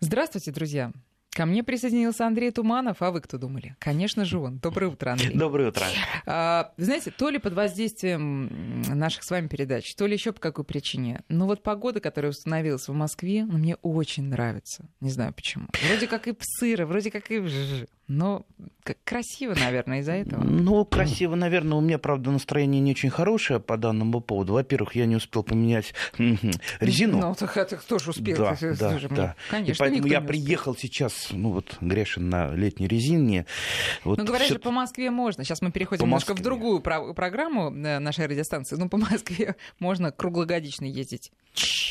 Здравствуйте, друзья. Ко мне присоединился Андрей Туманов, а вы кто думали? Конечно же он. Доброе утро, Андрей. Доброе утро. А, знаете, то ли под воздействием наших с вами передач, то ли еще по какой причине. Но вот погода, которая установилась в Москве, мне очень нравится. Не знаю почему. Вроде как и сыро, вроде как и но красиво, наверное, из-за этого. Ну, красиво, наверное. У меня, правда, настроение не очень хорошее по данному поводу. Во-первых, я не успел поменять резину. Ну, так это кто же успел? Да, да, да. Конечно, И поэтому я приехал сейчас, ну вот, грешен на летней резине. Вот ну, говорят всё... же, по Москве можно. Сейчас мы переходим по немножко Москве. в другую про- программу э, нашей радиостанции. Ну, по Москве можно круглогодично ездить.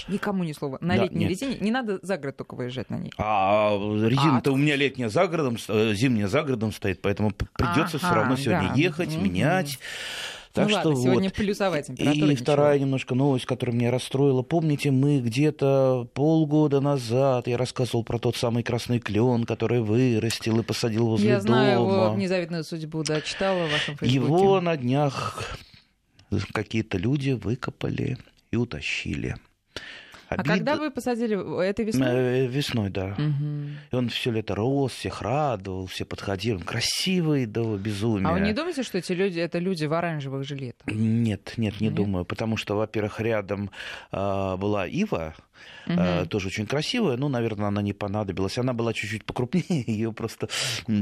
Никому ни слова. На да, летней нет. резине. Не надо за город только выезжать на ней. А резина-то а, у меня летняя за городом, э, зимняя за городом стоит, поэтому придется все равно сегодня да. ехать, угу. менять. Так ну что ладно, сегодня вот. плюсовая температура. И ничего. вторая немножко новость, которая меня расстроила. Помните, мы где-то полгода назад, я рассказывал про тот самый красный клен, который вырастил и посадил возле я дома. Я знаю его незавидную судьбу, да, читала в вашем фейсбуке. Его на днях какие-то люди выкопали и утащили. Обид... А когда вы посадили? Это весной? Э, весной, да. Угу. И он все лето рос, всех радовал, все подходили. Он красивый до безумия. А вы не думаете, что эти люди, это люди в оранжевых жилетах? Нет, нет, не нет? думаю. Потому что, во-первых, рядом э, была ива, угу. тоже очень красивая, ну, наверное, она не понадобилась. Она была чуть-чуть покрупнее, ее просто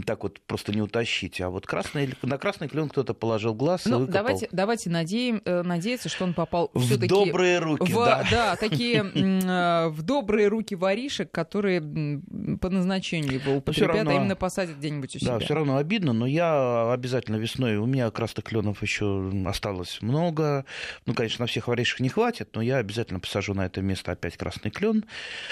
так вот просто не утащить. А вот красный, на красный клен кто-то положил глаз ну, и выкопал. Давайте, давайте надеем, э, надеяться, что он попал в добрые руки, в, да. Да, такие э, в добрые руки воришек, которые по назначению его употребят, равно, а именно посадят где-нибудь у себя. Да, все равно обидно, но я обязательно весной, у меня красных кленов еще осталось много. Ну, конечно, на всех воришек не хватит, но я обязательно посажу на это место опять красный клен,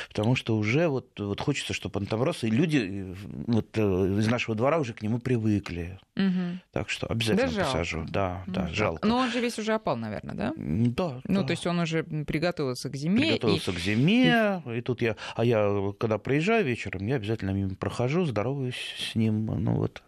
потому что уже вот, вот хочется, чтобы он там рос, и люди вот, э, из нашего двора уже к нему привыкли. Угу. Так что обязательно да посажу. Да, да, жалко. Но он же весь уже опал, наверное, да? Да. Ну, да. то есть он уже приготовился к зиме. Приготовился и... к зиме, и... и тут я, а я, когда приезжаю вечером, я обязательно мимо прохожу, здороваюсь с ним, ну вот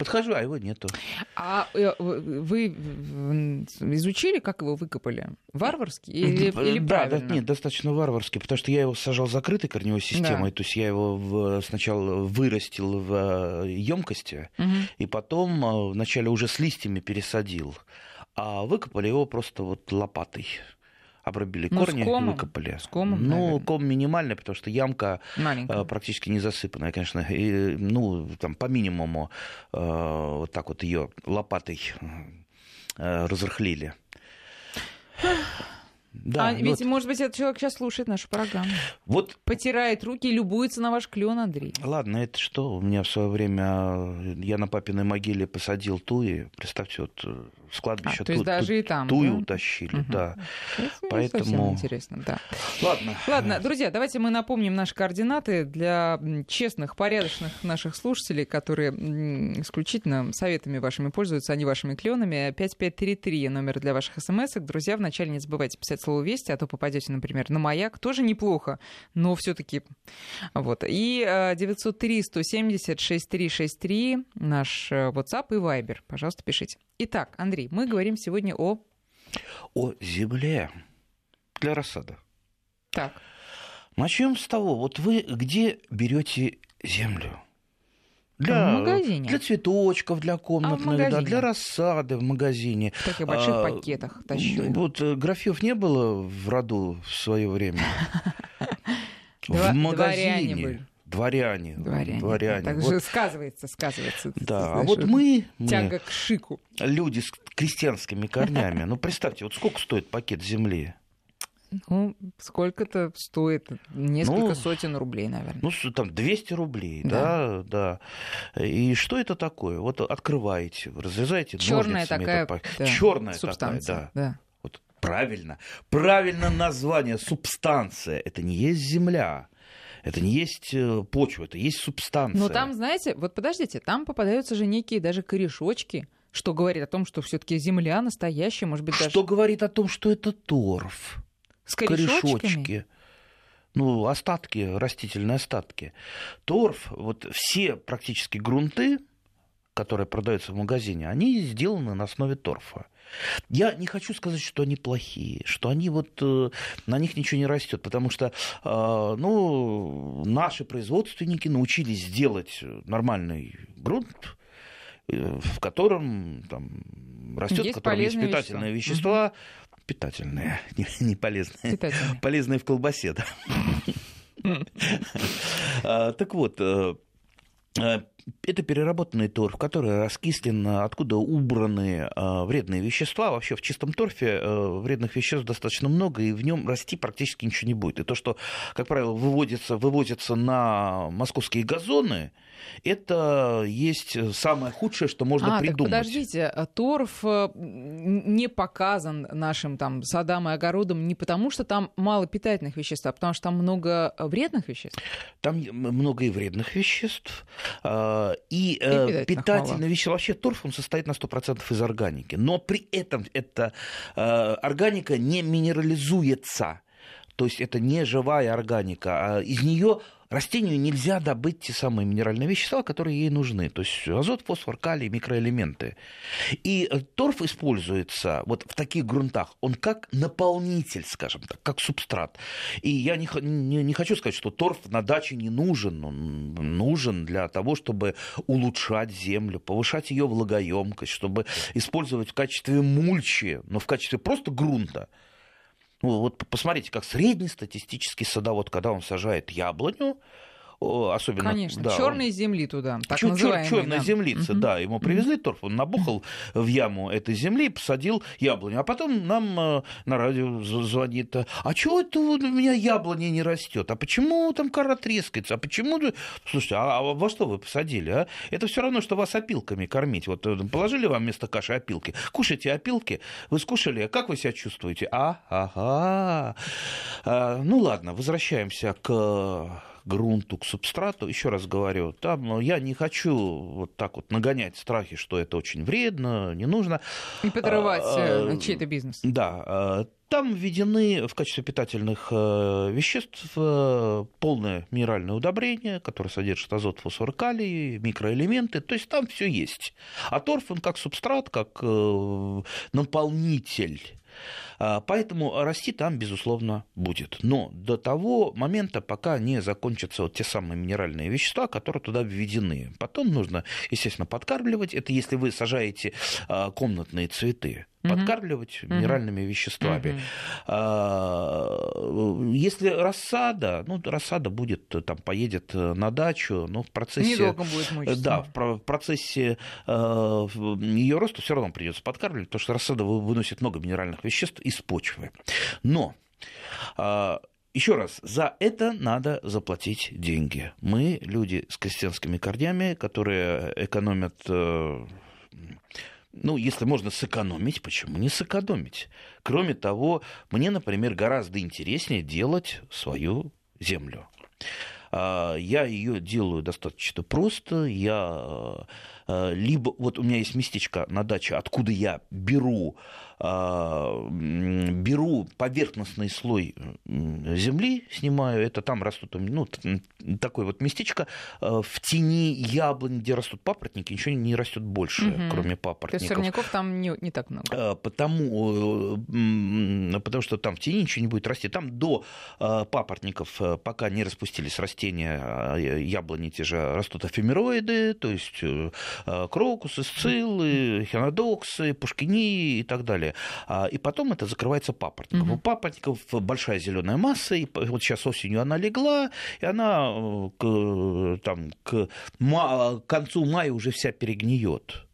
Подхожу, а его нету. А э, вы изучили, как его выкопали? Варварски или, или да, правильно? Да, нет, достаточно варварски, потому что я его сажал закрытой корневой системой, да. то есть я его в, сначала вырастил в емкости, угу. и потом э, вначале уже с листьями пересадил, а выкопали его просто вот лопатой обрубили ну, корни, комом, выкопали. С комом, ну, наверное. ком минимальный, потому что ямка Маленькая. практически не засыпанная, конечно. И, ну, там по минимуму э, вот так вот ее лопатой э, разрыхлили. Да, а ведь, вот. может быть, этот человек сейчас слушает нашу программу. Вот. Потирает руки и любуется на ваш клен, Андрей. Ладно, это что? У меня в свое время я на папиной могиле посадил туи. Представьте, вот с кладбища а, то есть ту, даже ту, и там, тую да? утащили, угу. да. Это Поэтому... интересно, да. Ладно. Ладно, друзья, давайте мы напомним наши координаты для честных, порядочных наших слушателей, которые исключительно советами вашими пользуются, а не вашими кленами. 5533 номер для ваших смс -ок. Друзья, вначале не забывайте писать слово «Вести», а то попадете, например, на «Маяк». Тоже неплохо, но все таки Вот. И 903-170-6363 э, наш э, WhatsApp и Viber. Пожалуйста, пишите. Итак, Андрей, мы говорим сегодня о... О земле для рассада. Так. Начнем с того, вот вы где берете землю? Для, в магазине. Для цветочков, для комнатных, а да, для рассады в магазине. В таких больших а, пакетах тащу. Вот э, графьев не было в роду в свое время. В магазине дворяне. Дворяне. дворяне. Так вот. же сказывается, сказывается. Да, а вот мы, тяга к шику. Люди с крестьянскими корнями. Ну, представьте, вот сколько стоит пакет земли? Ну, сколько-то стоит? Несколько ну, сотен рублей, наверное. Ну, там 200 рублей, да. да, да. И что это такое? Вот открываете, разрезаете Черная такая это, да, Черная субстанция, такая, да. да. Вот правильно. Правильно название субстанция. Это не есть земля. Это не есть э, почва, это есть субстанция. Но там, знаете, вот подождите, там попадаются же некие даже корешочки, что говорит о том, что все-таки земля настоящая, может быть, даже... Что говорит о том, что это торф. С корешочки. Ну, остатки, растительные остатки. Торф, вот все практически грунты, которые продаются в магазине, они сделаны на основе торфа. Я не хочу сказать, что они плохие, что они вот э, на них ничего не растет, потому что э, ну, наши производственники научились делать нормальный грунт, э, в котором там, растет, в котором есть питательные вещества, вещества. Питательные, не, не полезные, питательные. полезные в колбасе, да. А, так вот, это переработанный торф, который раскислен, откуда убраны э, вредные вещества. Вообще в чистом торфе э, вредных веществ достаточно много, и в нем расти практически ничего не будет. И то, что, как правило, выводится, вывозится на московские газоны, это есть самое худшее, что можно а, придумать. Так подождите, а торф э, не показан нашим там садам и огородам не потому, что там мало питательных веществ, а потому что там много вредных веществ? Там много и вредных веществ, и, и питательные вещества. Вообще торф, он состоит на 100% из органики, но при этом эта э, органика не минерализуется. То есть это не живая органика, а из нее растению нельзя добыть те самые минеральные вещества, которые ей нужны. То есть азот, фосфор, калий, микроэлементы. И э, торф используется вот в таких грунтах, он как наполнитель, скажем так, как субстрат. И я не, не, не хочу сказать, что торф на даче не нужен. Он нужен для того, чтобы улучшать землю, повышать ее влагоемкость, чтобы использовать в качестве мульчи, но в качестве просто грунта. Ну, вот посмотрите, как среднестатистический садовод, когда он сажает яблоню, особенно... Конечно, да, черной земли туда, так чер- называемой. Черной да. землицы, угу. да. Ему привезли торф, он набухал в яму этой земли, посадил яблоню. А потом нам э, на радио звонит, а чего это у меня яблони не растет? А почему там кора трескается? А почему... Слушайте, а, а во что вы посадили, а? Это все равно, что вас опилками кормить. Вот э, положили вам вместо каши опилки. Кушайте опилки, вы скушали, как вы себя чувствуете? А, ага. А, ну ладно, возвращаемся к грунту, к субстрату. Еще раз говорю, там ну, я не хочу вот так вот нагонять страхи, что это очень вредно, не нужно. И подрывать а, э, чей-то бизнес. Да. Там введены в качестве питательных э, веществ э, полное минеральное удобрение, которое содержит азот, фосфор, калий, микроэлементы. То есть там все есть. А торф, он как субстрат, как наполнитель поэтому расти там, безусловно, будет. Но до того момента, пока не закончатся вот те самые минеральные вещества, которые туда введены. Потом нужно, естественно, подкармливать. Это если вы сажаете а, комнатные цветы подкармливать угу. минеральными веществами. Угу. Если рассада, ну, рассада будет, там, поедет на дачу, но в процессе... Недолго будет мучиться. Да, в процессе э, ее роста все равно придется подкармливать, потому что рассада выносит много минеральных веществ из почвы. Но а, еще раз, за это надо заплатить деньги. Мы люди с крестьянскими корнями, которые экономят э, ну, если можно сэкономить, почему не сэкономить? Кроме того, мне, например, гораздо интереснее делать свою землю. А, я ее делаю достаточно просто. Я э, либо вот у меня есть местечко на даче, откуда я беру а, беру поверхностный слой земли, снимаю, это там растут, ну, такое вот местечко, а, в тени яблонь, где растут папоротники, ничего не растет больше, угу. кроме папоротников. То есть сорняков там не, не так много? А, потому, потому что там в тени ничего не будет расти. Там до папоротников, пока не распустились растения, яблони те же растут эфемероиды, то есть э, крокусы, сциллы, хинодоксы, пушкини и так далее. А, и потом это закрывается папоротником. Угу. У папоротников большая зеленая масса, и вот сейчас осенью она легла, и она э, к, там, к, к концу мая уже вся перегниет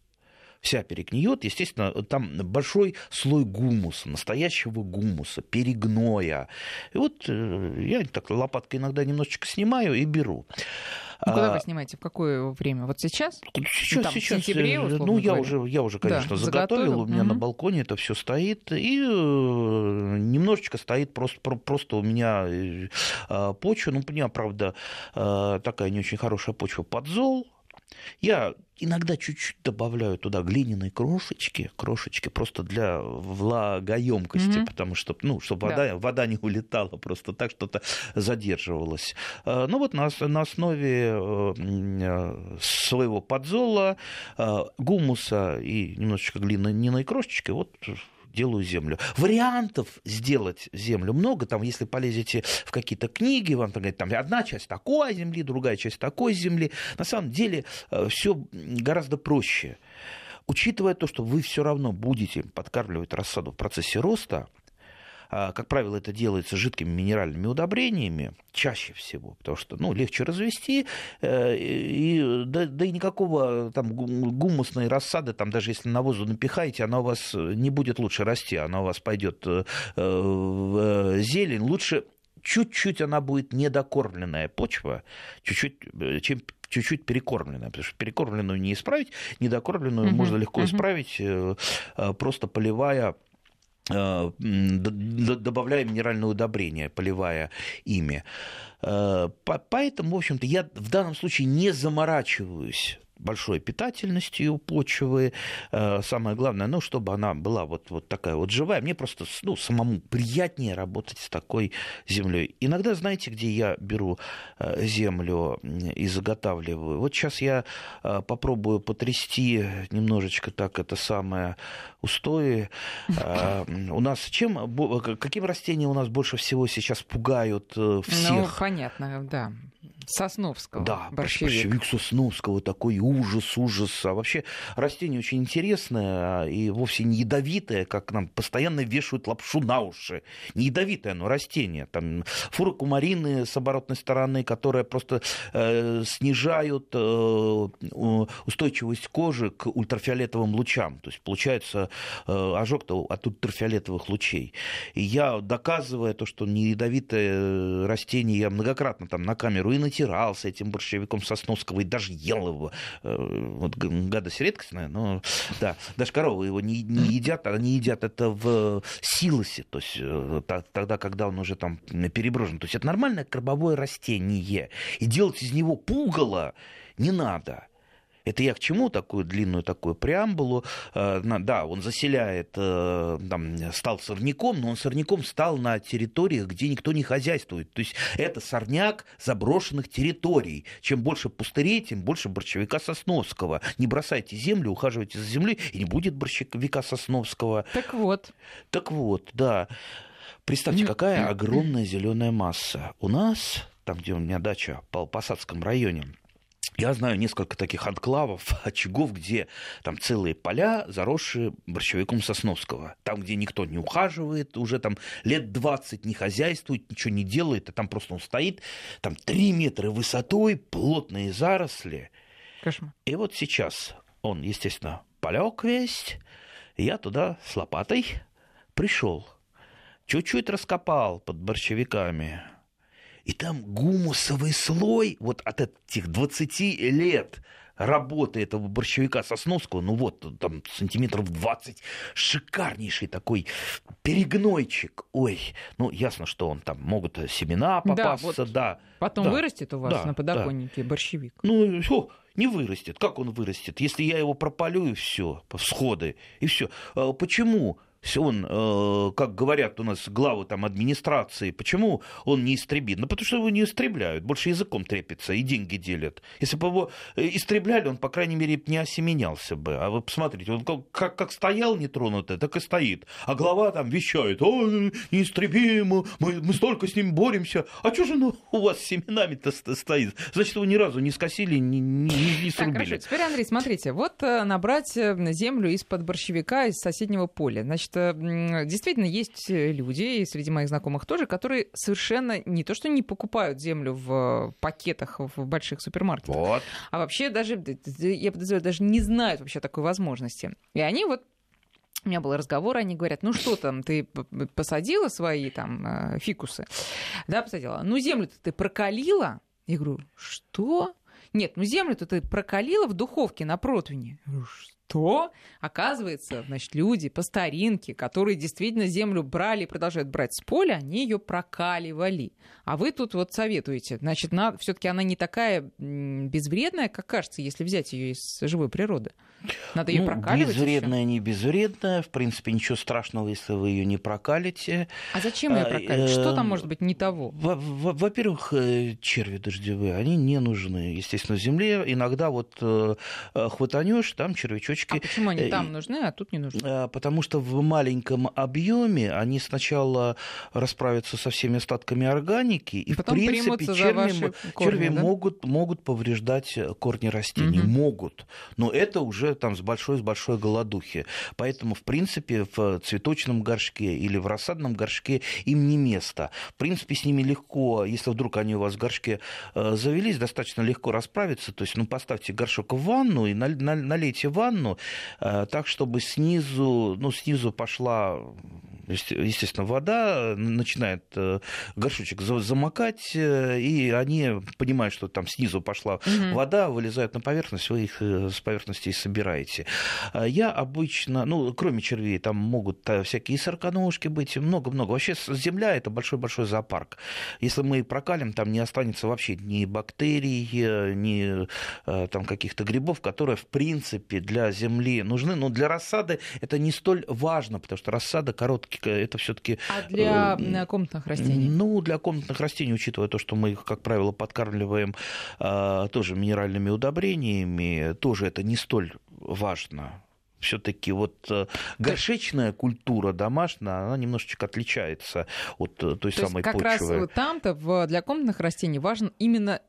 вся перегниет, естественно, там большой слой гумуса, настоящего гумуса, перегноя. И вот э, я так лопаткой иногда немножечко снимаю и беру. Ну, куда вы а, снимаете? В какое время? Вот сейчас? Сейчас, Там, сейчас. В сентябре, э, ну, я уже, я уже, конечно, да, заготовил. заготовил. У меня угу. на балконе это все стоит. И э, немножечко стоит просто, просто у меня э, почва. Ну, у меня, правда, такая не очень хорошая почва подзол Я иногда чуть-чуть добавляю туда глиняные крошечки, крошечки просто для влагоемкости, mm-hmm. потому что, ну, чтобы да. вода, вода не улетала просто так, что-то задерживалось. А, ну вот на, на основе э, своего подзола, э, гумуса и немножечко глиняной крошечки, вот делаю землю. Вариантов сделать землю много. Там, если полезете в какие-то книги, вам там говорят, там одна часть такой земли, другая часть такой земли. На самом деле э, все гораздо проще. Учитывая то, что вы все равно будете подкармливать рассаду в процессе роста, как правило, это делается жидкими минеральными удобрениями, чаще всего, потому что ну, легче развести, э, и, да, да и никакого там гумусной рассады, там, даже если навозу напихаете, она у вас не будет лучше расти, она у вас пойдет э, в зелень. Лучше чуть-чуть она будет недокормленная почва, чуть-чуть, э, чем чуть-чуть перекормленная, потому что перекормленную не исправить, недокормленную uh-huh, можно легко uh-huh. исправить, просто поливая Э, добавляя минеральное удобрение, поливая ими. Э, поэтому, в общем-то, я в данном случае не заморачиваюсь большой питательностью почвы. Э, самое главное, ну, чтобы она была вот, вот такая вот живая. Мне просто ну, самому приятнее работать с такой землей. Иногда, знаете, где я беру э, землю и заготавливаю? Вот сейчас я э, попробую потрясти немножечко так это самое устои. У нас чем, каким растением у нас больше всего сейчас пугают всех? Ну, понятно, да. Сосновского. Да, борщевик. борщевик Сосновского, такой ужас, ужас. А вообще растение очень интересное и вовсе не ядовитое, как нам постоянно вешают лапшу на уши. Не ядовитое оно растение. Там фурокумарины с оборотной стороны, которые просто э, снижают э, устойчивость кожи к ультрафиолетовым лучам. То есть получается э, ожог от ультрафиолетовых лучей. И я, доказывая то, что не ядовитое растение, я многократно там на камеру и на натирался этим борщевиком Сосновского и даже ел его. Э, вот гадость редкостная, но да, даже коровы его не, не едят, они едят это в силосе, то есть э, тогда, когда он уже там переброшен. То есть это нормальное кормовое растение. И делать из него пугало не надо. Это я к чему такую длинную такую преамбулу? Э, да, он заселяет, э, там, стал сорняком, но он сорняком стал на территориях, где никто не хозяйствует. То есть это сорняк заброшенных территорий. Чем больше пустырей, тем больше борщевика Сосновского. Не бросайте землю, ухаживайте за землей, и не будет борщевика Сосновского. Так вот. Так вот, да. Представьте, какая огромная зеленая масса. У нас, там, где у меня дача, по Посадском районе, я знаю несколько таких анклавов, очагов, где там целые поля, заросшие борщевиком Сосновского. Там, где никто не ухаживает, уже там лет 20 не хозяйствует, ничего не делает, а там просто он стоит, там 3 метра высотой, плотные заросли. Кошмар. И вот сейчас он, естественно, полег весь, я туда с лопатой пришел. Чуть-чуть раскопал под борщевиками, и там гумусовый слой вот от этих 20 лет работы этого борщевика Сосновского, ну вот, там сантиметров 20, шикарнейший такой перегнойчик. Ой, ну ясно, что он там могут семена попасться, да. Вот да потом да, вырастет у вас да, на подоконнике да. борщевик. Ну, все, не вырастет. Как он вырастет? Если я его пропалю, и все, всходы, и все. А почему? Он, э, как говорят у нас главы там администрации, почему он не истребит? Ну, потому что его не истребляют, больше языком трепится и деньги делят. Если бы его э, истребляли, он, по крайней мере, не осеменялся бы. А вы посмотрите, он как, как стоял нетронутый, так и стоит. А глава там вещает, о, неистребимо, мы, мы столько с ним боремся. А что же ну, у вас с семенами-то стоит? Значит, его ни разу не скосили, не, не, не срубили. Так, хорошо. Теперь, Андрей, смотрите, вот э, набрать землю из-под борщевика из соседнего поля. Значит, действительно есть э, люди, и среди моих знакомых тоже, которые совершенно не то, что не покупают землю в пакетах в больших супермаркетах, вот. а вообще даже, я подозреваю, даже не знают вообще такой возможности. И они вот у меня был разговор, они говорят, ну что там, ты посадила свои там э, фикусы? Да, посадила. Ну землю-то ты прокалила? Я говорю, что? Нет, ну землю-то ты прокалила в духовке на противне. Я говорю, то, оказывается, значит, люди по старинке, которые действительно землю брали и продолжают брать с поля, они ее прокаливали. А вы тут вот советуете, значит, все-таки она не такая безвредная, как кажется, если взять ее из живой природы. Надо ее ну, прокаливать. Безвредная, еще? не безвредная. В принципе, ничего страшного, если вы ее не прокалите. А зачем ее а, прокалить? Что там может быть не того? Во-первых, э, черви дождевые, они не нужны, естественно, земле. Иногда вот э, хватанешь, там червячочки. А почему они там нужны, а тут не нужны? А, потому что в маленьком объеме они сначала расправятся со всеми остатками органики, и, Потом в принципе, черви, корни, черви да? могут, могут повреждать корни растений. Угу. Могут. Но это уже там с большой, с большой голодухи. Поэтому, в принципе, в цветочном горшке или в рассадном горшке им не место. В принципе, с ними легко, если вдруг они у вас в горшке э, завелись, достаточно легко расправиться. То есть, ну, поставьте горшок в ванну и налейте ванну э, так, чтобы снизу, ну, снизу пошла естественно, вода, начинает э, горшочек замокать, э, и они понимают, что там снизу пошла угу. вода, вылезают на поверхность, вы их с поверхности и собираете. Я обычно, ну, кроме червей, там могут всякие сороконожки быть, много-много. Вообще земля – это большой-большой зоопарк. Если мы прокалим, там не останется вообще ни бактерий, ни там каких-то грибов, которые, в принципе, для земли нужны. Но для рассады это не столь важно, потому что рассада короткий это все-таки... А для э, комнатных растений? Ну, для комнатных растений, учитывая то, что мы их, как правило, подкармливаем а, тоже минеральными удобрениями, тоже это не столь важно все-таки вот э, горшечная культура домашняя, она немножечко отличается от э, той То самой есть как почвы. раз там-то для комнатных растений важен именно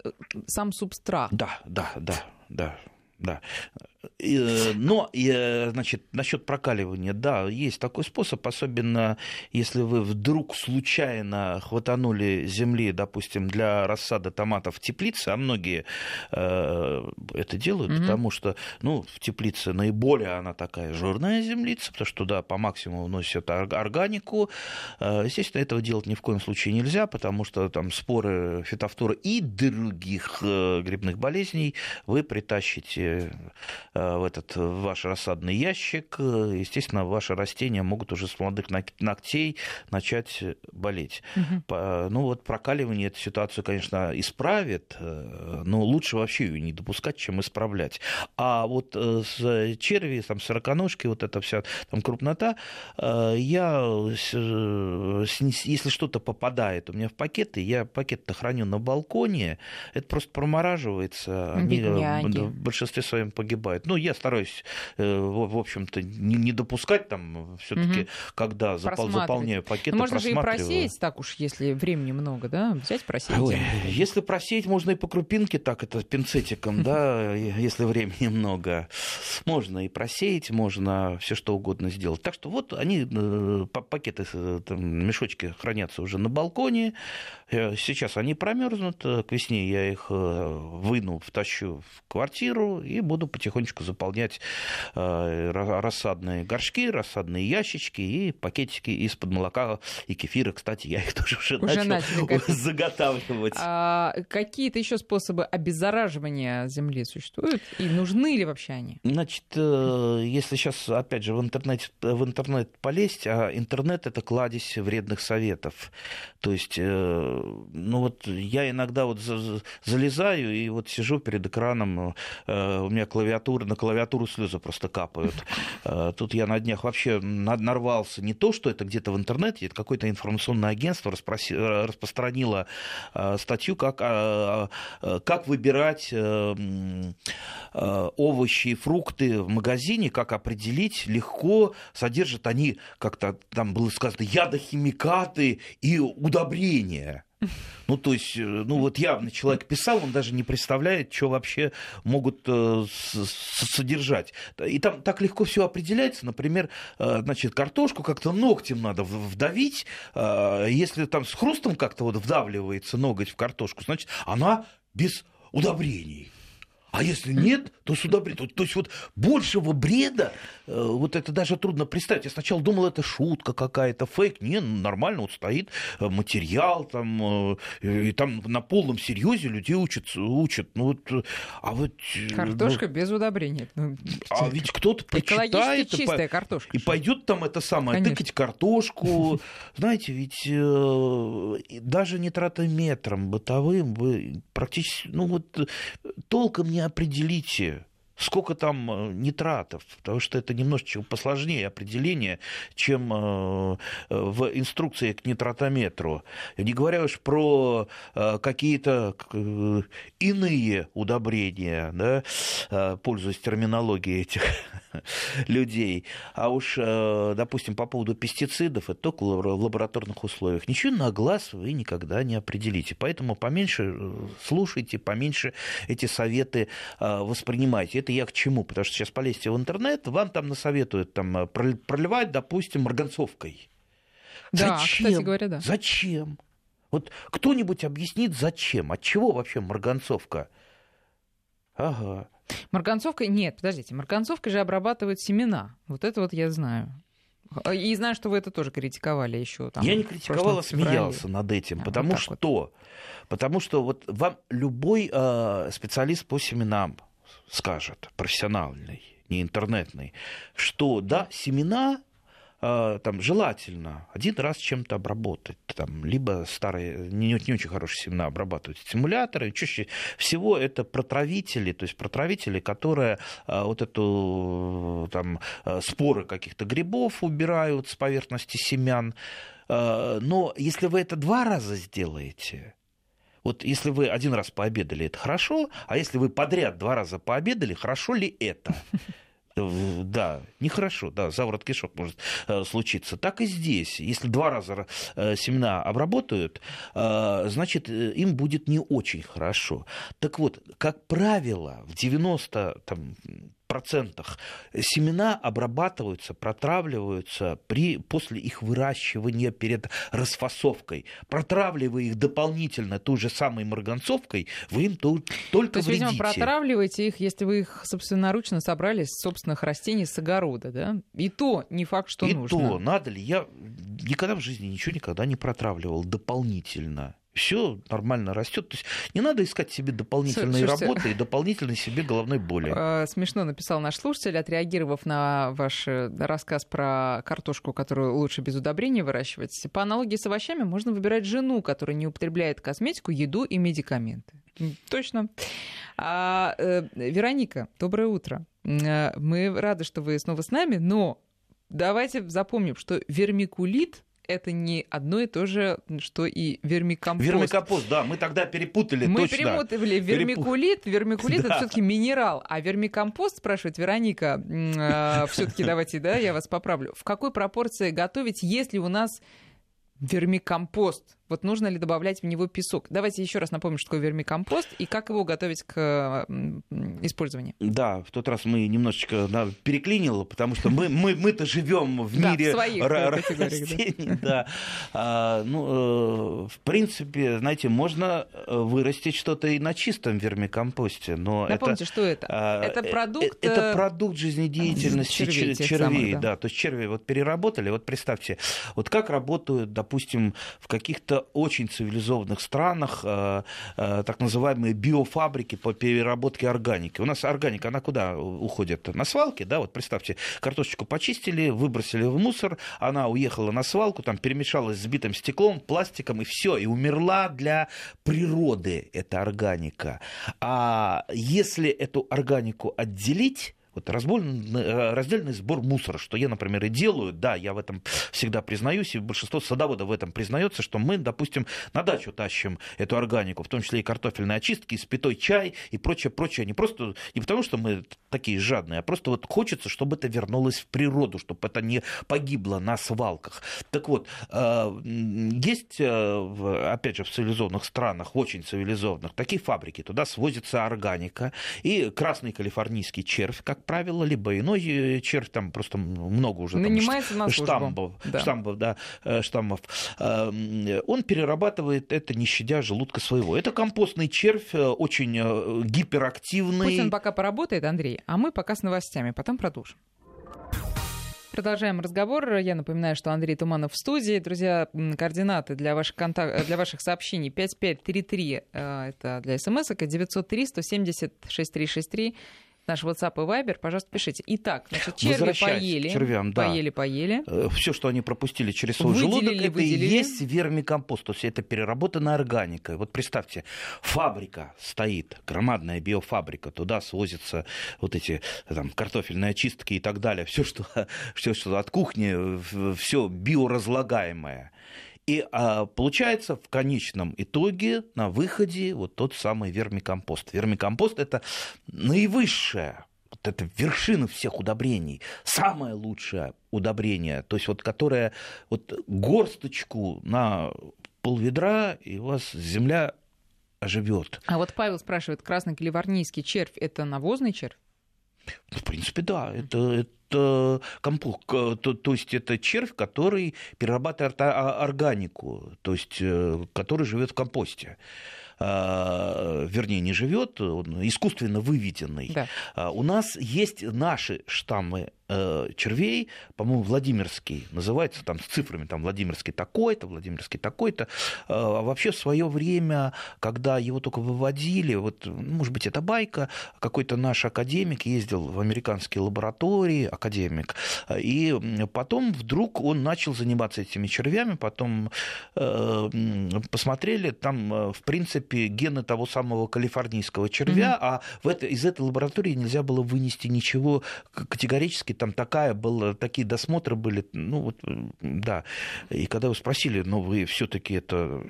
сам субстрат. Да, да, да, да да. Э, но, э, значит, насчет прокаливания, да, есть такой способ, особенно если вы вдруг случайно хватанули земли, допустим, для рассады томатов в теплице, а многие э, это делают, mm потому что, ну, в теплице наиболее она такая жирная землица, потому что туда по максимуму вносят органику. Естественно, этого делать ни в коем случае нельзя, потому что там споры фитофторы и других грибных болезней вы притащите в этот ваш рассадный ящик, естественно, ваши растения могут уже с молодых ногтей начать болеть. Угу. Ну вот прокаливание эту ситуацию, конечно, исправит, э, но лучше вообще ее не допускать, чем исправлять. А вот э, с черви, там, сороконожки, вот эта вся там крупнота, э, я, если что-то попадает у меня в пакеты, я пакет-то храню на балконе, это просто промораживается, они в большинстве своем погибают. Ну, я стараюсь, э, в общем-то, не допускать там все-таки, угу. когда заполняю пакеты, Но можно же и просеять, так уж, если времени много, да, взять просеять. Ой, если просеять, можно и по крупинке так, это пинцетиком, да, если времени много. Можно и просеять, можно все что угодно сделать. Так что вот они, э, пакеты, э, там, мешочки хранятся уже на балконе. Сейчас они промерзнут, к весне я их выну, втащу в квартиру и буду потихонечку заполнять э, рассадные горшки, рассадные ящички и пакетики из-под молока и кефира. Кстати, я их тоже уже, уже начал заготавливать. А какие-то еще способы обеззараживания земли существуют? И нужны ли вообще они? Значит, э, если сейчас, опять же, в интернет, в интернет полезть, а интернет это кладезь вредных советов. То есть, э, ну вот я иногда вот залезаю и вот сижу перед экраном, у меня клавиатура на клавиатуру слезы просто капают. Э, тут я на днях вообще нарвался не то, что это где-то в интернете, это какое-то информационное агентство. Э, распространило э, статью, как, как выбирать овощи и фрукты в магазине, как определить легко, содержат они, как-то там было сказано, ядохимикаты и удобрения. Ну, то есть, э, ну вот явно человек писал, он даже не представляет, что вообще могут э, содержать. И там так легко все определяется. Например, э, значит, картошку как-то ногтем надо вдавить. Если там с хрустом как-то вот вдавливается ноготь в картошку, значит, она без удобрений. А если нет, то сюда бред. То, есть вот большего бреда, э, вот это даже трудно представить. Я сначала думал, это шутка какая-то, фейк. Не, ну, нормально, вот стоит э, материал там, э, и там на полном серьезе людей учат. учат. Ну, вот, а вот, Картошка ну, без удобрений. Ну, а ведь кто-то прочитает чистая и, картошка, и пойдет там это самое, Конечно. тыкать картошку. Знаете, ведь даже нитратометром бытовым вы практически, ну вот толком не определите, сколько там э, нитратов, потому что это немножечко посложнее определение, чем э, в инструкции к нитратометру. Не говоря уж про э, какие-то иные удобрения, да, пользуясь терминологией этих людей. А уж, допустим, по поводу пестицидов, это только в лабораторных условиях. Ничего на глаз вы никогда не определите. Поэтому поменьше слушайте, поменьше эти советы воспринимайте это я к чему? Потому что сейчас полезьте в интернет, вам там насоветуют там, э, проливать, допустим, марганцовкой. Да, зачем? кстати говоря, да. Зачем? Вот кто-нибудь объяснит, зачем? От чего вообще марганцовка? Ага. Марганцовка, нет, подождите, марганцовкой же обрабатывают семена. Вот это вот я знаю. И знаю, что вы это тоже критиковали еще. Там, я не критиковал, а смеялся над этим, а, потому вот что, вот. потому что вот вам любой э, специалист по семенам скажет, профессиональный, не интернетный, что да, семена а, там желательно один раз чем-то обработать. Там, либо старые, не, не очень хорошие семена обрабатывать стимуляторы. Чаще всего это протравители, то есть протравители, которые а, вот эту там, а, споры каких-то грибов убирают с поверхности семян. Но если вы это два раза сделаете, вот если вы один раз пообедали, это хорошо, а если вы подряд два раза пообедали, хорошо ли это? Да, нехорошо, да, заворот кишок может э, случиться. Так и здесь. Если два раза э, семена обработают, э, значит, им будет не очень хорошо. Так вот, как правило, в 90 там, процентах семена обрабатываются, протравливаются при, после их выращивания перед расфасовкой. Протравливая их дополнительно той же самой марганцовкой, вы им то, только То есть, вредите. видимо, протравливаете их, если вы их собственноручно собрали с собственных растений с огорода, да? И то не факт, что И нужно. И то, надо ли? Я никогда в жизни ничего никогда не протравливал дополнительно все нормально растет. То есть не надо искать себе дополнительные Слушайте, работы и дополнительной себе головной боли. А, смешно написал наш слушатель, отреагировав на ваш э, рассказ про картошку, которую лучше без удобрений выращивать. По аналогии с овощами можно выбирать жену, которая не употребляет косметику, еду и медикаменты. Точно. А, э, Вероника, доброе утро. Э, мы рады, что вы снова с нами, но давайте запомним, что вермикулит это не одно и то же, что и вермикомпост. Вермикомпост, да, мы тогда перепутали, мы точно. перепутали вермикулит, вермикулит да. это все-таки минерал, а вермикомпост, спрашивает Вероника, э, все-таки давайте, да, я вас поправлю. В какой пропорции готовить, если у нас вермикомпост? Вот нужно ли добавлять в него песок? Давайте еще раз напомним, что такое вермикомпост и как его готовить к использованию. Да, в тот раз мы немножечко да, переклинило, потому что мы, мы, мы-то живем в мире в растений. Да. А, ну, э, в принципе, знаете, можно э, вырастить что-то и на чистом вермикомпосте. Но Напомните, что это? А, это продукт... Это продукт жизнедеятельности червей. да, то есть черви вот переработали. Вот представьте, вот как работают, допустим, в каких-то очень цивилизованных странах э, э, так называемые биофабрики по переработке органики. У нас органика, она куда уходит? На свалке, да, вот представьте, картошечку почистили, выбросили в мусор, она уехала на свалку, там перемешалась с битым стеклом, пластиком, и все, и умерла для природы эта органика. А если эту органику отделить, вот разбольный, э, раздельный сбор мусора, что я, например, и делаю, да, я в этом всегда признаюсь, и большинство садоводов в этом признается, что мы, допустим, на дачу тащим эту органику, в том числе и картофельные очистки, и спитой чай и прочее, прочее. Не просто, не потому что мы такие жадные, а просто вот хочется, чтобы это вернулось в природу, чтобы это не погибло на свалках. Так вот, э, есть, э, опять же, в цивилизованных странах, очень цивилизованных, такие фабрики, туда свозится органика, и красный калифорнийский червь, как правило, либо иной э, червь, там просто много уже там, штамбов, да. штамбов, да, э, штаммов. Он перерабатывает это, не щадя желудка своего. Это компостный червь, очень гиперактивный. Пусть он пока поработает, Андрей, а мы пока с новостями, потом продолжим. Продолжаем разговор. Я напоминаю, что Андрей Туманов в студии. Друзья, координаты для ваших, контак... для ваших сообщений 5533, это для смс, и 903 170 6363 наш WhatsApp и Viber, пожалуйста, пишите. Итак, значит, черви поели, червям, да. поели, поели. Э, Все, что они пропустили через свой выделили, желудок, это выделили. и есть вермикомпост. То есть это переработанная органика. Вот представьте, фабрика стоит, громадная биофабрика, туда свозятся вот эти там, картофельные очистки и так далее. Все, что, все, что от кухни, все биоразлагаемое. И а, получается в конечном итоге на выходе вот тот самый вермикомпост. Вермикомпост это наивысшая вот это вершина всех удобрений, самое лучшее удобрение, то есть вот которое вот горсточку на полведра, и у вас земля оживет. А вот Павел спрашивает, красный каливарнийский червь – это навозный червь? В принципе, да. Это, это компост, то, то есть это червь, который перерабатывает органику, то есть э, который живет в компосте. А, вернее, не живет, он искусственно выведенный. Да. А, у нас есть наши штаммы Э, червей, по-моему, Владимирский, называется там с цифрами, там Владимирский такой-то, Владимирский такой-то. Э, а вообще в свое время, когда его только выводили, вот, может быть, это байка, какой-то наш академик ездил в американские лаборатории, академик, и потом вдруг он начал заниматься этими червями, потом э, посмотрели, там, в принципе, гены того самого калифорнийского червя, mm-hmm. а в это, из этой лаборатории нельзя было вынести ничего категорически там такая была, такие досмотры были, ну вот, да. И когда вы спросили, ну вы все-таки это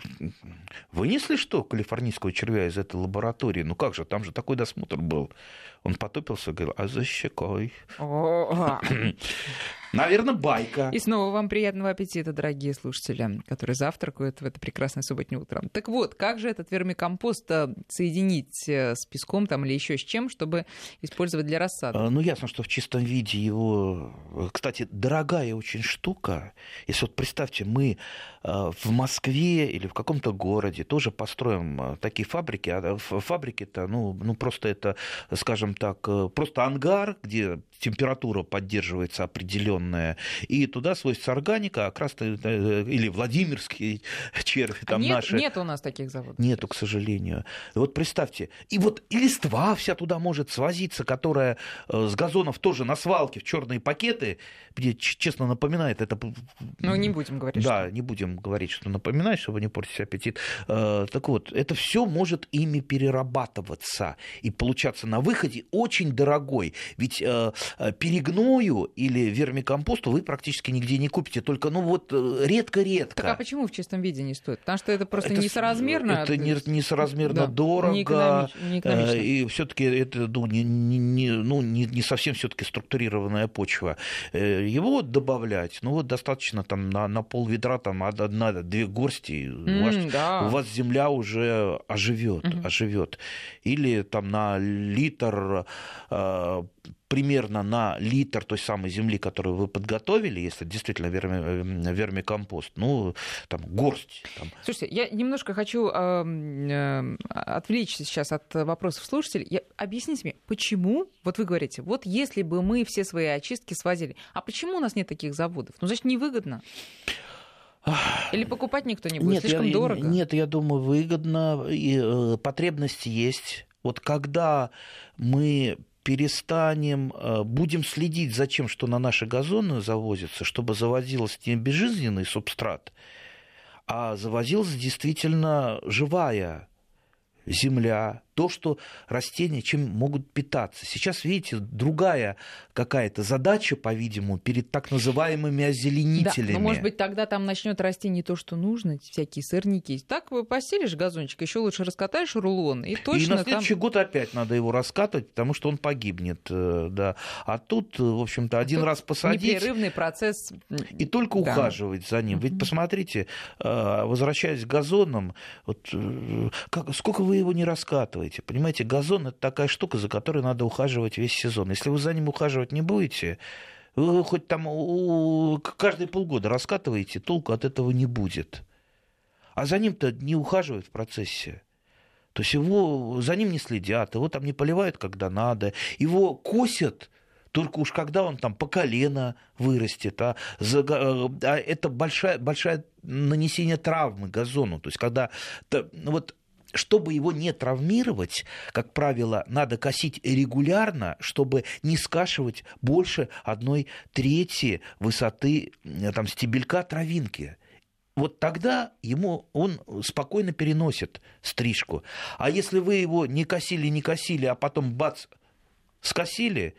вынесли что, калифорнийского червя из этой лаборатории? Ну как же, там же такой досмотр был. Он потупился и говорил, а за щекой. Наверное, байка. И снова вам приятного аппетита, дорогие слушатели, которые завтракают в это прекрасное субботнее утро. Так вот, как же этот вермикомпост э, соединить э, с песком там, или еще с чем, чтобы использовать для рассады? А, ну, ясно, что в чистом виде его... Э, кстати, дорогая очень штука. Если вот представьте, мы в Москве или в каком-то городе тоже построим такие фабрики, а фабрики-то, ну, ну просто это, скажем так, просто ангар, где температура поддерживается определенная, и туда свозится органика, а красный э, или Владимирский червь там а нет, наши. Нет у нас таких заводов. Нету, к сожалению. Вот представьте, и вот и листва вся туда может свозиться, которая э, с газонов тоже на свалке в черные пакеты, где, честно, напоминает это. Ну, не будем говорить. Да, что... не будем говорить, что напоминает, чтобы не портить аппетит. Э, так вот, это все может ими перерабатываться и получаться на выходе очень дорогой. Ведь Э, перегною или вермикомпосту вы практически нигде не купите, только ну вот э, редко-редко. Так а почему в чистом виде не стоит? Потому что это просто это, несоразмерно. Это не, несоразмерно да. дорого. Не э, и все-таки это ну, не, не, ну, не, не совсем все-таки структурированная почва. Его добавлять, ну вот достаточно там на, на пол ведра, там одна-две горсти, mm, у, вас, да. у вас земля уже оживет, mm-hmm. оживет. Или там на литр примерно на литр той самой земли, которую вы подготовили, если действительно верми, вермикомпост, ну, там, горсть. Там. Слушайте, я немножко хочу э, э, отвлечься сейчас от вопросов слушателей. Я, объясните мне, почему, вот вы говорите, вот если бы мы все свои очистки свозили, а почему у нас нет таких заводов? Ну, значит, невыгодно. Или покупать никто не будет, нет, слишком я, дорого? Нет, я думаю, выгодно, и э, потребность есть. Вот когда мы перестанем, э, будем следить за тем, что на наши газоны завозится, чтобы завозился не безжизненный субстрат, а завозилась действительно живая земля, то, что растения чем могут питаться. Сейчас, видите, другая какая-то задача, по-видимому, перед так называемыми озеленителями. Да, но, может быть, тогда там начнет расти не то, что нужно, всякие сорняки. Так вы посилишь газончик, еще лучше раскатаешь рулон, и точно И на следующий там... год опять надо его раскатывать, потому что он погибнет, э, да. А тут, в общем-то, один тут раз посадить... Непрерывный процесс. И только да. ухаживать за ним. Ведь посмотрите, э, возвращаясь к газонам, вот, э, как, сколько вы его не раскатываете. Понимаете, газон это такая штука, за которой надо ухаживать весь сезон. Если вы за ним ухаживать не будете, вы хоть там каждые полгода раскатываете, толку от этого не будет. А за ним-то не ухаживают в процессе. То есть его, за ним не следят, его там не поливают, когда надо, его косят только уж когда он там по колено вырастет, а, за, а это большая, большая нанесение травмы газону. То есть когда ну вот чтобы его не травмировать, как правило, надо косить регулярно, чтобы не скашивать больше одной трети высоты там, стебелька травинки вот тогда ему он спокойно переносит стрижку. А если вы его не косили, не косили, а потом бац, скосили,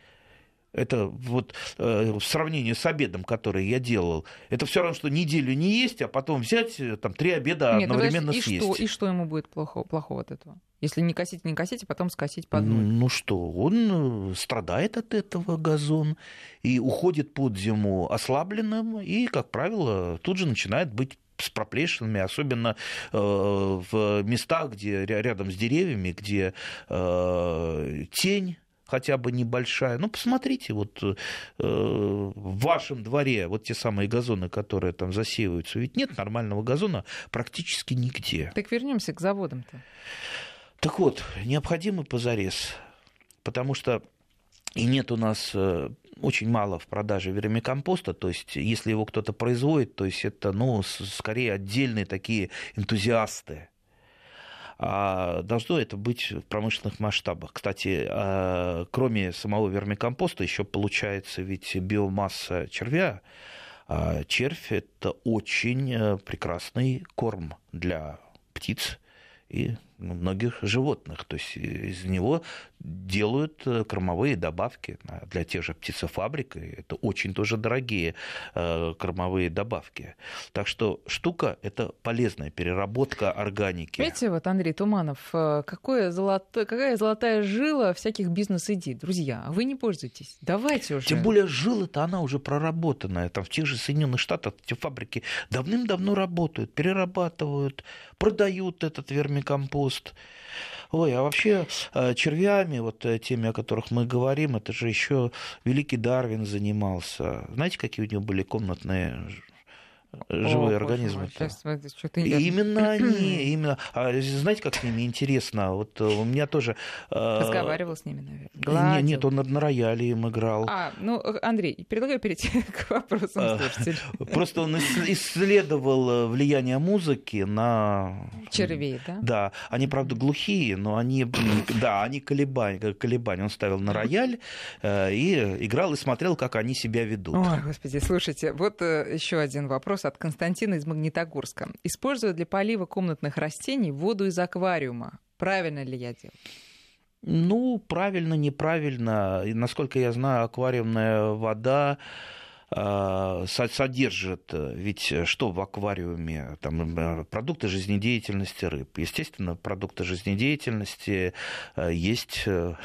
это вот э, в сравнении с обедом, который я делал, это все равно, что неделю не есть, а потом взять э, там три обеда Нет, ну, одновременно и съесть. Что, и что ему будет плохо, плохого от этого? Если не косить, не косить, а потом скосить под нуль. Ну что, он э, страдает от этого газон и уходит под зиму ослабленным, и, как правило, тут же начинает быть с проплешинами, особенно э, в местах, где рядом с деревьями, где э, тень хотя бы небольшая. Ну, посмотрите, вот э, в вашем дворе вот те самые газоны, которые там засеиваются, ведь нет нормального газона практически нигде. Так вернемся к заводам-то. Так вот, необходимый позарез, потому что и нет у нас э, очень мало в продаже вермикомпоста, то есть если его кто-то производит, то есть это, ну, скорее отдельные такие энтузиасты. А должно это быть в промышленных масштабах. Кстати, а, кроме самого вермикомпоста еще получается ведь биомасса червя. А червь – это очень э, прекрасный корм для птиц и многих животных. То есть из него делают э, кормовые добавки для тех же птицефабрик. Это очень тоже дорогие э, кормовые добавки. Так что штука – это полезная переработка органики. Видите, вот Андрей Туманов, э, какое золото, какая золотая жила всяких бизнес-идей. Друзья, а вы не пользуетесь. Давайте уже. Тем более жила-то она уже проработанная. Там в тех же Соединенных Штатах эти фабрики давным-давно работают, перерабатывают, продают этот вермикомпост. Ой, а вообще э, червями, вот э, теми, о которых мы говорим, это же еще великий Дарвин занимался. Знаете, какие у него были комнатные живые О, организмы. Именно они, именно. А знаете, как с ними интересно? Вот э, у меня тоже. Э, Разговаривал с ними, наверное. Гладил. Нет, он на рояле им играл. А, ну, Андрей, предлагаю перейти к вопросам слушателей. Просто он исследовал э, влияние музыки на... Червей, да? Да. Они, правда, глухие, но они, да, они колебания, колебания. Он ставил на рояль и играл и смотрел, как они себя ведут. Ой, господи, слушайте, вот еще один вопрос вопрос от Константина из Магнитогорска. Используя для полива комнатных растений воду из аквариума. Правильно ли я делаю? Ну, правильно, неправильно. И, насколько я знаю, аквариумная вода содержит, ведь что в аквариуме? Там продукты жизнедеятельности рыб. Естественно, продукты жизнедеятельности есть э,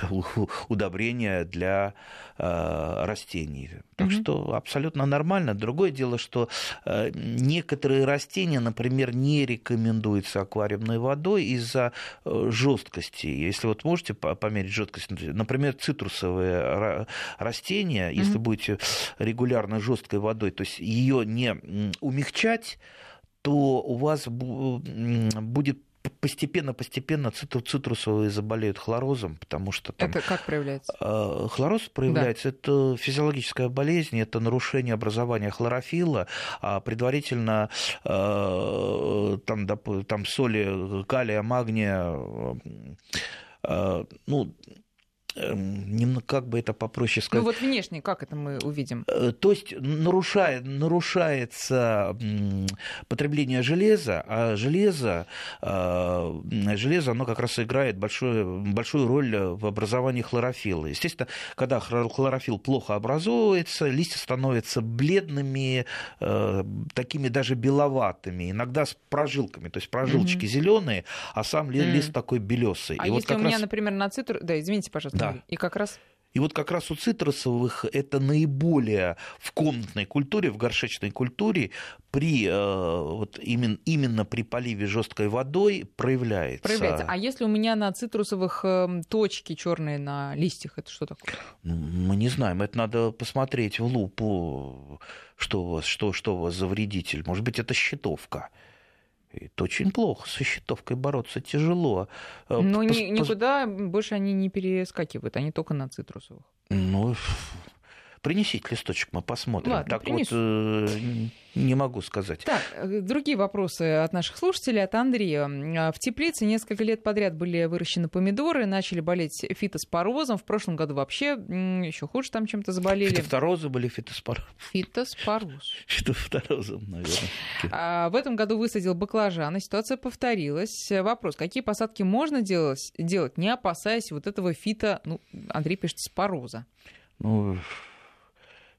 удобрения для растений. Так угу. что абсолютно нормально. Другое дело, что э, некоторые растения, например, не рекомендуются аквариумной водой из-за э, жесткости. Если вот можете померить жесткость, например, цитрусовые растения, угу. если будете регулярно жесткой водой, то есть ее не умягчать, то у вас будет постепенно-постепенно цитрусовые заболеют хлорозом, потому что там... Это как проявляется? А, хлороз проявляется, да. это физиологическая болезнь, это нарушение образования хлорофилла, а предварительно а, там, там соли калия, магния, а, ну, как бы это попроще ну, сказать. Ну вот внешне, как это мы увидим? Э, то есть нарушает, нарушается потребление железа, а железо, э, железо оно как раз играет большую, большую роль в образовании хлорофилла. Естественно, когда хлорофилл плохо образуется, листья становятся бледными, э, такими даже беловатыми, иногда с прожилками, то есть прожилочки mm-hmm. зеленые, а сам mm-hmm. лист такой белесый. А И если вот у меня, раз... например, на цитрус... Да, извините, пожалуйста. Да. И как раз И вот как раз у цитрусовых это наиболее в комнатной культуре, в горшечной культуре при, э, вот именно, именно при поливе жесткой водой проявляется. Проявляется. А если у меня на цитрусовых эм, точки черные на листьях, это что такое? Мы не знаем, это надо посмотреть в лупу, что у вас, что, что у вас за вредитель. Может быть, это щитовка. Это очень плохо. Со щитовкой бороться тяжело. Э, Но Пос... никуда больше они не перескакивают, они только на цитрусовых. Ну, принесите листочек, мы посмотрим. Ладно, так принесу. вот э, не могу сказать. Так, э, другие вопросы от наших слушателей, от Андрея. А, в теплице несколько лет подряд были выращены помидоры, начали болеть фитоспорозом. В прошлом году вообще еще хуже там чем-то заболели. Фитофторозы были фитоспороз. Фитоспороз. Фитофторозом, наверное. А в этом году высадил баклажаны, ситуация повторилась. Вопрос, какие посадки можно делать, делать не опасаясь вот этого фито, ну, Андрей пишет, спороза? Ну,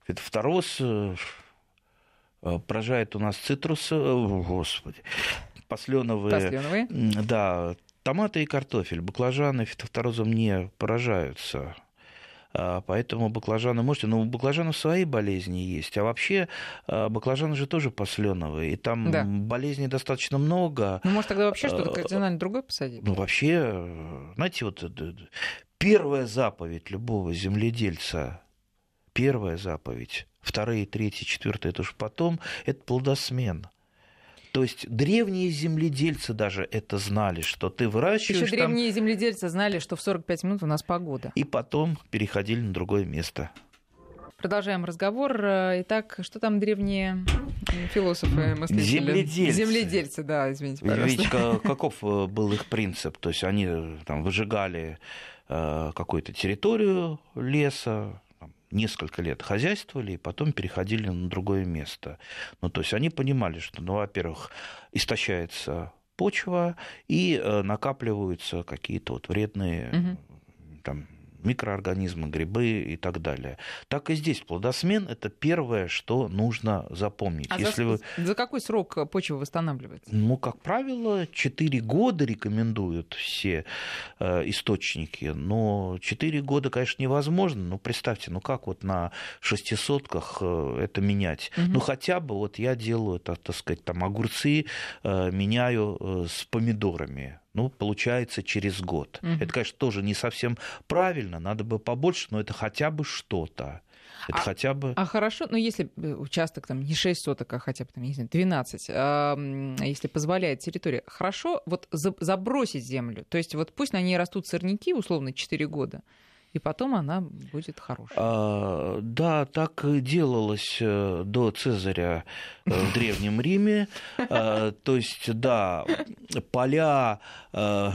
фитофтороз э, Э, поражает у нас цитрусы, э, господи, посленовые, посленовые. Да, томаты и картофель, баклажаны фитофторозом не поражаются. А, поэтому баклажаны можете, но у баклажанов свои болезни есть. А вообще баклажаны же тоже посленовые. И там да. болезней достаточно много. Ну, может, тогда вообще что-то кардинально другое посадить? Ну, вообще, знаете, вот первая заповедь любого земледельца, первая заповедь вторые, третьи, четвертые, это уж потом, это плодосмен. То есть древние земледельцы даже это знали, что ты выращиваешь. Еще там... древние земледельцы знали, что в 45 минут у нас погода. И потом переходили на другое место. Продолжаем разговор. Итак, что там древние философы мыслители? Земледельцы. Земледельцы, да, извините, пожалуйста. Видите, каков э, был их принцип? То есть они там выжигали э, какую-то территорию леса, несколько лет хозяйствовали и потом переходили на другое место. Ну, то есть они понимали, что, ну, во-первых, истощается почва и э, накапливаются какие-то вот вредные угу. там микроорганизмы, грибы и так далее. Так и здесь плодосмен – это первое, что нужно запомнить. А Если за, вы... за какой срок почва восстанавливается? Ну, как правило, 4 года рекомендуют все э, источники, но 4 года, конечно, невозможно, но представьте, ну как вот на шестисотках э, это менять? Угу. Ну, хотя бы вот я делаю, это, так сказать, там огурцы э, меняю э, с помидорами ну, получается через год. Угу. Это, конечно, тоже не совсем правильно, надо бы побольше, но это хотя бы что-то. Это а, хотя бы... А хорошо, но если участок там не 6 соток, а хотя бы там, не знаю, 12, а, если позволяет территория, хорошо вот забросить землю. То есть вот пусть на ней растут сорняки, условно, 4 года, и потом она будет хорошей. А, да, так делалось э, до Цезаря э, в Древнем Риме. А, то есть, да, поля, э,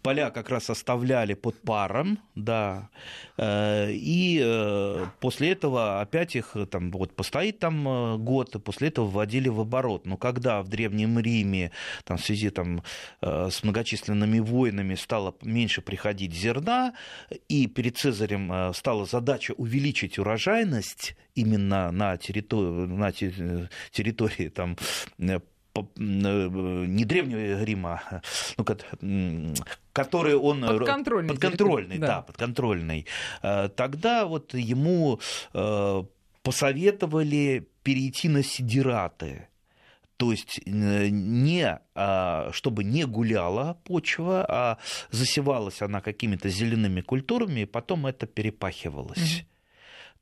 поля как раз оставляли под паром, да, и после этого опять их там вот постоит там год, и после этого вводили в оборот. Но когда в Древнем Риме там, в связи там, с многочисленными войнами стало меньше приходить зерна, и и перед Цезарем э, стала задача увеличить урожайность именно на территории, на территории там, э, э, не древнего Рима, ну, который он подконтрольный, подконтрольный да. да, подконтрольный, тогда вот ему посоветовали перейти на сидираты то есть э, не, а, чтобы не гуляла почва, а засевалась она какими-то зелеными культурами, и потом это перепахивалось. Mm-hmm.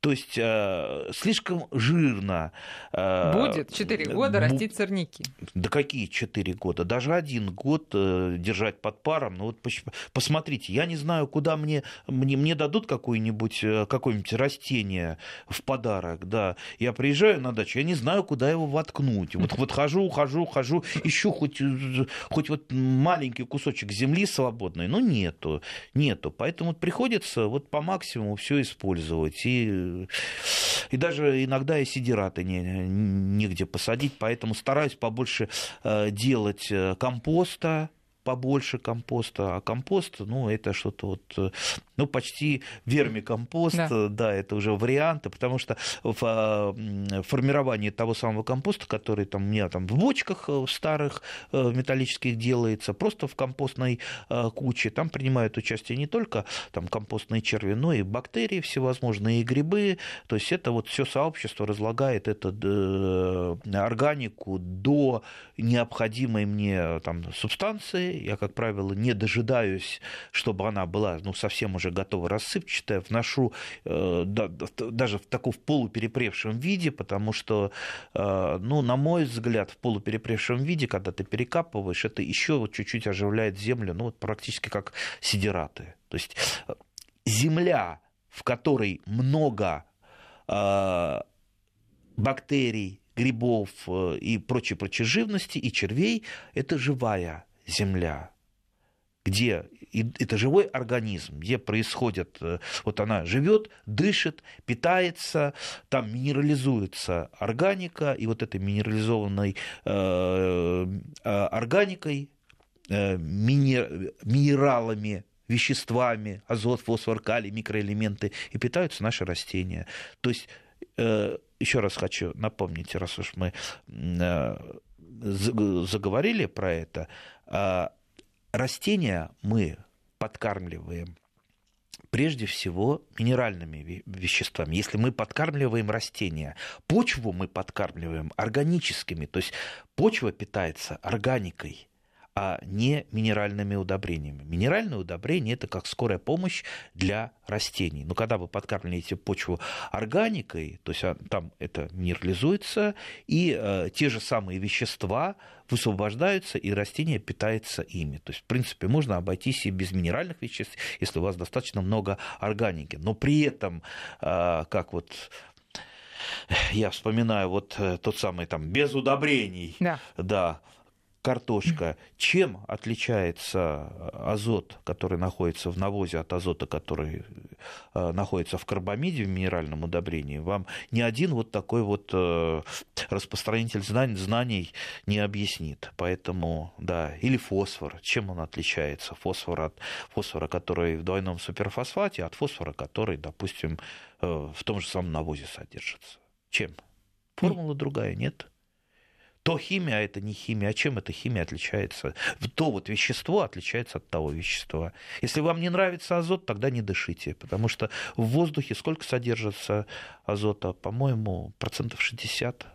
То есть э, слишком жирно. Э, Будет 4 года бу... растить сорняки. Да какие 4 года? Даже один год э, держать под паром. Ну вот посмотрите, я не знаю, куда мне, мне, мне дадут какое-нибудь э, какое-нибудь растение в подарок. Да. Я приезжаю на дачу, я не знаю, куда его воткнуть. Вот, вот хожу, хожу, хожу, ищу хоть, хоть вот маленький кусочек земли свободной, но нету, нету. Поэтому приходится вот по максимуму все использовать. И и даже иногда и сидираты не, негде посадить, поэтому стараюсь побольше э, делать э, компоста, побольше компоста, а компост, ну, это что-то вот, ну, почти вермикомпост, да. да, это уже варианты, потому что в а, формировании того самого компоста, который там у меня там в бочках старых металлических делается, просто в компостной куче, там принимают участие не только там компостные черви, но и бактерии всевозможные, и грибы, то есть это вот все сообщество разлагает эту органику до необходимой мне там, субстанции. Я, как правило, не дожидаюсь, чтобы она была ну, совсем уже готова рассыпчатая. Вношу э, да, даже в таком в полуперепревшем виде, потому что, э, ну, на мой взгляд, в полуперепревшем виде, когда ты перекапываешь, это еще вот чуть-чуть оживляет землю, ну, вот практически как сидераты. То есть э, земля, в которой много э, бактерий, грибов э, и прочей прочей живности, и червей, это живая земля где это живой организм, где происходит, э, вот она живет, дышит, питается, там минерализуется органика, и вот этой минерализованной э, органикой, минералами, веществами, азот, фосфор, калий, микроэлементы, и питаются наши растения. То есть еще раз хочу напомнить, раз уж мы э, заговорили про это, растения мы подкармливаем прежде всего минеральными веществами. Если мы подкармливаем растения, почву мы подкармливаем органическими, то есть почва питается органикой а не минеральными удобрениями. Минеральные удобрения – это как скорая помощь для растений. Но когда вы подкармливаете почву органикой, то есть а, там это минерализуется, и э, те же самые вещества высвобождаются, и растение питается ими. То есть, в принципе, можно обойтись и без минеральных веществ, если у вас достаточно много органики. Но при этом, э, как вот я вспоминаю вот э, тот самый там без удобрений, да, да картошка. Чем отличается азот, который находится в навозе, от азота, который э, находится в карбамиде, в минеральном удобрении? Вам ни один вот такой вот э, распространитель знаний, знаний не объяснит. Поэтому, да, или фосфор. Чем он отличается? Фосфор от фосфора, который в двойном суперфосфате, от фосфора, который, допустим, э, в том же самом навозе содержится. Чем? Формула другая, нет? То химия, это не химия. А чем эта химия отличается? То вот вещество отличается от того вещества. Если вам не нравится азот, тогда не дышите, потому что в воздухе сколько содержится азота? По-моему, процентов 60,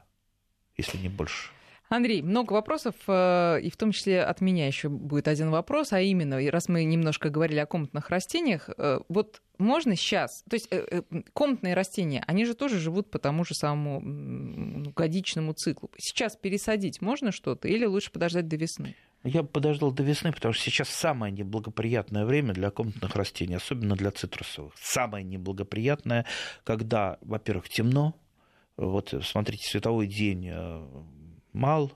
если не больше. Андрей, много вопросов, э, и в том числе от меня еще будет один вопрос, а именно, раз мы немножко говорили о комнатных растениях, э, вот можно сейчас, то есть э, комнатные растения, они же тоже живут по тому же самому годичному циклу. Сейчас пересадить можно что-то или лучше подождать до весны? Я бы подождал до весны, потому что сейчас самое неблагоприятное время для комнатных растений, особенно для цитрусовых. Самое неблагоприятное, когда, во-первых, темно, вот смотрите, световой день мал.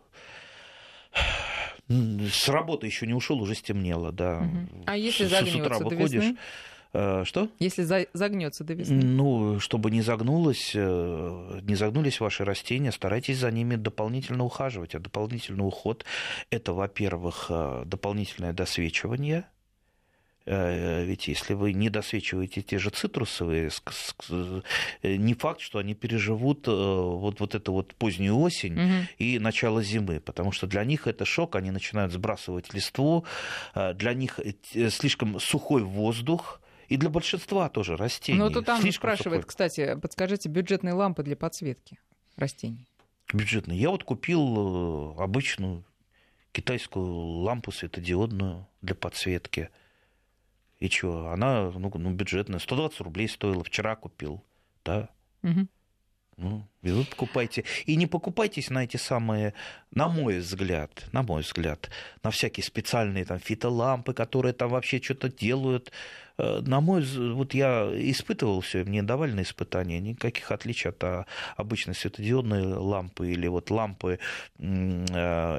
С работы еще не ушел, уже стемнело, да. Угу. А если с, с утра выходишь. Весны? Э, что? Если загнется до весны. Ну, чтобы не загнулось, э, не загнулись ваши растения, старайтесь за ними дополнительно ухаживать. А дополнительный уход – это, во-первых, э, дополнительное досвечивание – ведь если вы не досвечиваете те же цитрусовые, э, не факт, что они переживут э, вот, вот эту вот позднюю осень угу. и начало зимы, потому что для них это шок, они начинают сбрасывать листву, для них слишком сухой воздух, и для большинства тоже растений. Ну, тут там спрашивает, сухой. кстати, подскажите, бюджетные лампы для подсветки растений. Бюджетные. Я вот купил обычную китайскую лампу светодиодную для подсветки. И что? Она ну, ну, бюджетная. 120 рублей стоила. Вчера купил. Да. Угу. Ну, и вы покупайте. И не покупайтесь на эти самые, на мой взгляд, на мой взгляд, на всякие специальные там фитолампы, которые там вообще что-то делают. Э, на мой вот я испытывал все, мне давали на испытания, никаких отличий от а, обычной светодиодной лампы или вот лампы э,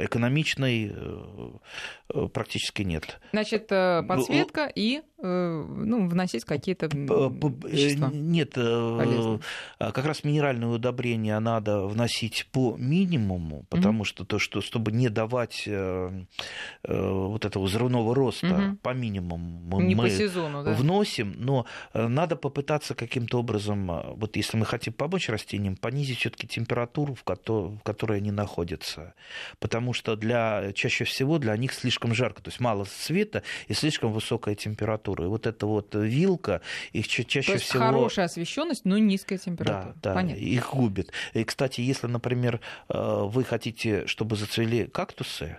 экономичной э, практически нет. Значит, подсветка ну, и ну, вносить какие-то вещества Нет, полезные. как раз минеральные удобрения растения надо вносить по минимуму, потому mm-hmm. что то, что чтобы не давать э, э, вот этого взрывного роста mm-hmm. по минимуму, мы, не мы по сезону, да? вносим, но э, надо попытаться каким-то образом, э, вот если мы хотим помочь растениям, понизить все-таки температуру, в которой они находятся, потому что для чаще всего для них слишком жарко, то есть мало света и слишком высокая температура. И вот эта вот вилка их чаще то есть всего хорошая освещенность, но низкая температура. Да, да, Понятно. их губит. И, кстати, если, например, э, вы хотите, чтобы зацвели кактусы,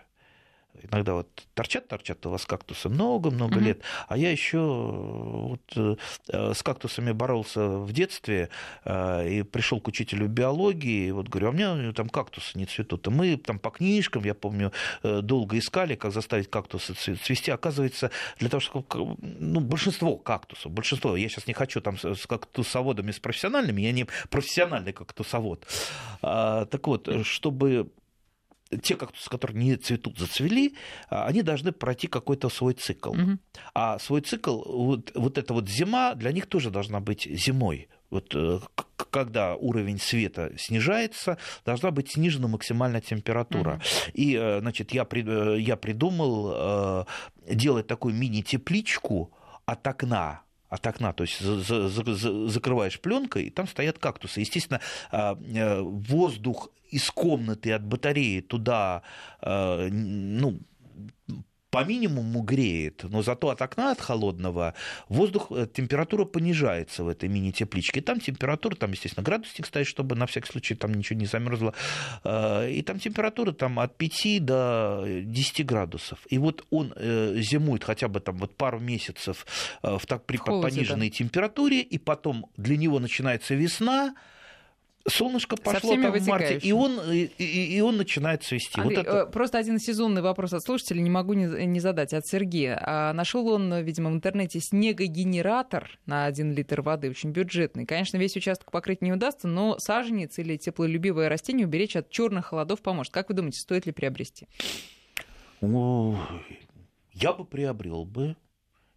иногда вот торчат, торчат у вас кактусы много-много mm-hmm. лет, а я еще вот э, с кактусами боролся в детстве э, и пришел к учителю биологии, и вот говорю, а у меня там кактусы не цветут. И мы там по книжкам, я помню, э, долго искали, как заставить кактусы цвести. Оказывается, для того, чтобы ну, большинство кактусов, большинство, я сейчас не хочу там с кактусоводами, с профессиональными, я не профессиональный кактусовод. А, так вот, чтобы те кактусы, которые не цветут, зацвели, а, они должны пройти какой-то свой цикл. Угу. А свой цикл, вот, вот эта вот зима для них тоже должна быть зимой. Вот э, когда уровень света снижается, должна быть снижена максимальная температура. Mm-hmm. И, э, значит, я, э, я придумал делать такую мини-тепличку от окна от окна, то есть за, за, за, закрываешь пленкой, и там стоят кактусы. Естественно, воздух из комнаты от батареи туда, э, ну, по минимуму греет, но зато от окна, от холодного, воздух, э, температура понижается в этой мини-тепличке. Там температура, там, естественно, градусник стоит, чтобы на всякий случай там ничего не замерзло. Э, и там температура там, от 5 до 10 градусов. И вот он зимует хотя бы там вот пару месяцев в так, при Холоде, пониженной да. температуре, и потом для него начинается весна, солнышко пошло там в марте, и он, и, и он начинает цвести. Андрей, вот это... Э, просто один сезонный вопрос от слушателей не могу не, не задать, от Сергея. А нашел он, видимо, в интернете снегогенератор на один литр воды, очень бюджетный. Конечно, весь участок покрыть не удастся, но саженец или теплолюбивое растение уберечь от черных холодов поможет. Как вы думаете, стоит ли приобрести? Я бы приобрел бы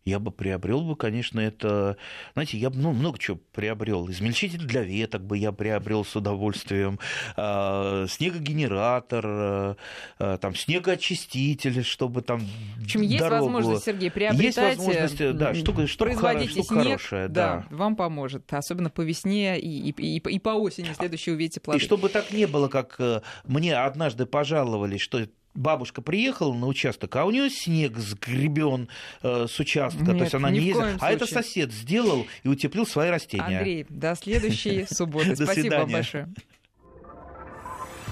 я бы приобрел бы, конечно, это, знаете, я бы ну, много чего приобрел. Измельчитель для веток бы я приобрел с удовольствием, а, снегогенератор, а, а, там снегоочиститель, чтобы там В общем, есть дорогу... возможность, Сергей, приобретать. Есть возможность, да, штука, штука, производите штука снег, хорошая, да, да, вам поможет, особенно по весне и, и, и, и по осени следующей увидите плоды. И чтобы так не было, как э, мне однажды пожаловались, что бабушка приехала на участок, а у нее снег сгребен э, с участка, Нет, то есть она не ездила, а это сосед сделал и утеплил свои растения. Андрей, до следующей субботы. Спасибо вам большое.